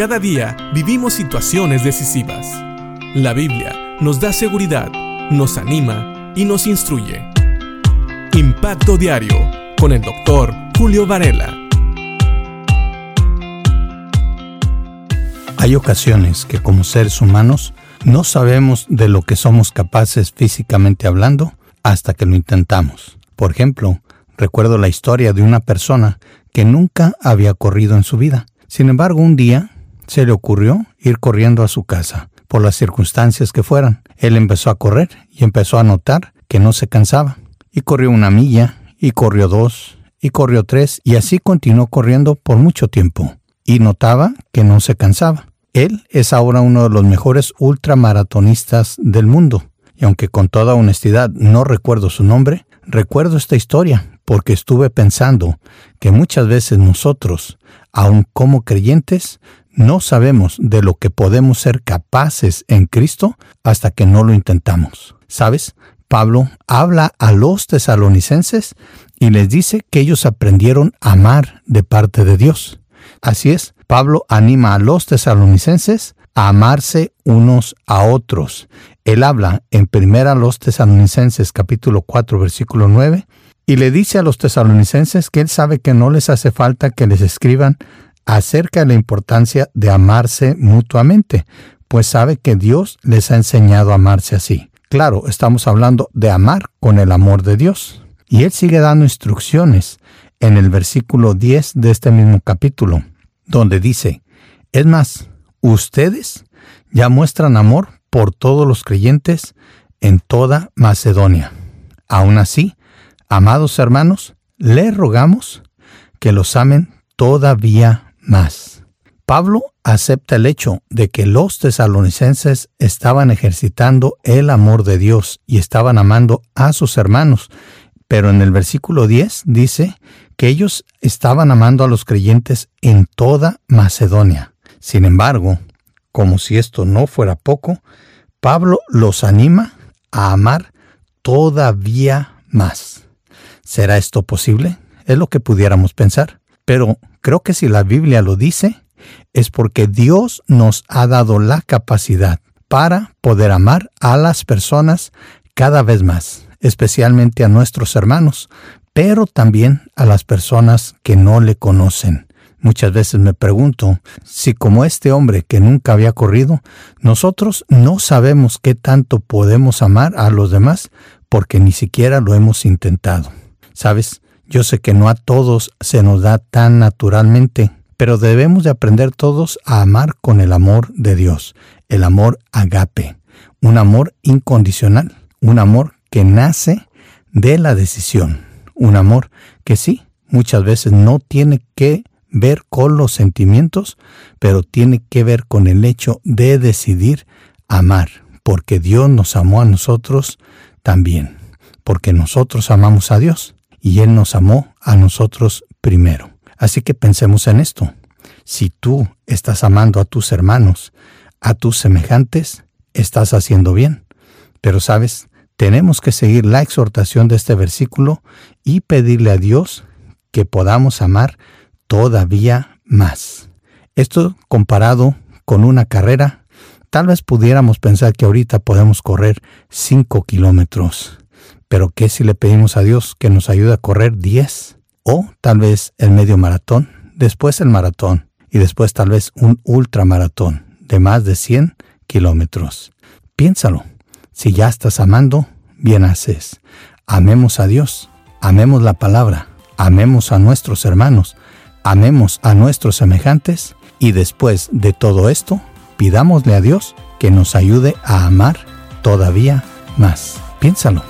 Cada día vivimos situaciones decisivas. La Biblia nos da seguridad, nos anima y nos instruye. Impacto Diario con el doctor Julio Varela. Hay ocasiones que como seres humanos no sabemos de lo que somos capaces físicamente hablando hasta que lo intentamos. Por ejemplo, recuerdo la historia de una persona que nunca había corrido en su vida. Sin embargo, un día se le ocurrió ir corriendo a su casa, por las circunstancias que fueran. Él empezó a correr y empezó a notar que no se cansaba. Y corrió una milla, y corrió dos, y corrió tres, y así continuó corriendo por mucho tiempo. Y notaba que no se cansaba. Él es ahora uno de los mejores ultramaratonistas del mundo. Y aunque con toda honestidad no recuerdo su nombre, recuerdo esta historia porque estuve pensando que muchas veces nosotros, aun como creyentes, no sabemos de lo que podemos ser capaces en Cristo hasta que no lo intentamos. ¿Sabes? Pablo habla a los tesalonicenses y les dice que ellos aprendieron a amar de parte de Dios. Así es, Pablo anima a los tesalonicenses a amarse unos a otros. Él habla en primera los tesalonicenses capítulo 4 versículo 9 y le dice a los tesalonicenses que él sabe que no les hace falta que les escriban acerca de la importancia de amarse mutuamente, pues sabe que Dios les ha enseñado a amarse así. Claro, estamos hablando de amar con el amor de Dios. Y él sigue dando instrucciones en el versículo 10 de este mismo capítulo donde dice, es más, ustedes ya muestran amor por todos los creyentes en toda Macedonia. Aún así, amados hermanos, les rogamos que los amen todavía más. Pablo acepta el hecho de que los tesalonicenses estaban ejercitando el amor de Dios y estaban amando a sus hermanos, pero en el versículo 10 dice que ellos estaban amando a los creyentes en toda Macedonia. Sin embargo, como si esto no fuera poco, Pablo los anima a amar todavía más. ¿Será esto posible? Es lo que pudiéramos pensar. Pero creo que si la Biblia lo dice, es porque Dios nos ha dado la capacidad para poder amar a las personas cada vez más, especialmente a nuestros hermanos, pero también a las personas que no le conocen. Muchas veces me pregunto si como este hombre que nunca había corrido, nosotros no sabemos qué tanto podemos amar a los demás porque ni siquiera lo hemos intentado. Sabes, yo sé que no a todos se nos da tan naturalmente, pero debemos de aprender todos a amar con el amor de Dios, el amor agape, un amor incondicional, un amor que nace de la decisión un amor que sí, muchas veces no tiene que ver con los sentimientos, pero tiene que ver con el hecho de decidir amar, porque Dios nos amó a nosotros también, porque nosotros amamos a Dios y Él nos amó a nosotros primero. Así que pensemos en esto. Si tú estás amando a tus hermanos, a tus semejantes, estás haciendo bien. Pero sabes, tenemos que seguir la exhortación de este versículo y pedirle a Dios que podamos amar todavía más. Esto comparado con una carrera, tal vez pudiéramos pensar que ahorita podemos correr 5 kilómetros, pero ¿qué si le pedimos a Dios que nos ayude a correr 10? O tal vez el medio maratón, después el maratón y después tal vez un ultramaratón de más de 100 kilómetros. Piénsalo. Si ya estás amando, bien haces. Amemos a Dios, amemos la palabra, amemos a nuestros hermanos, amemos a nuestros semejantes y después de todo esto, pidámosle a Dios que nos ayude a amar todavía más. Piénsalo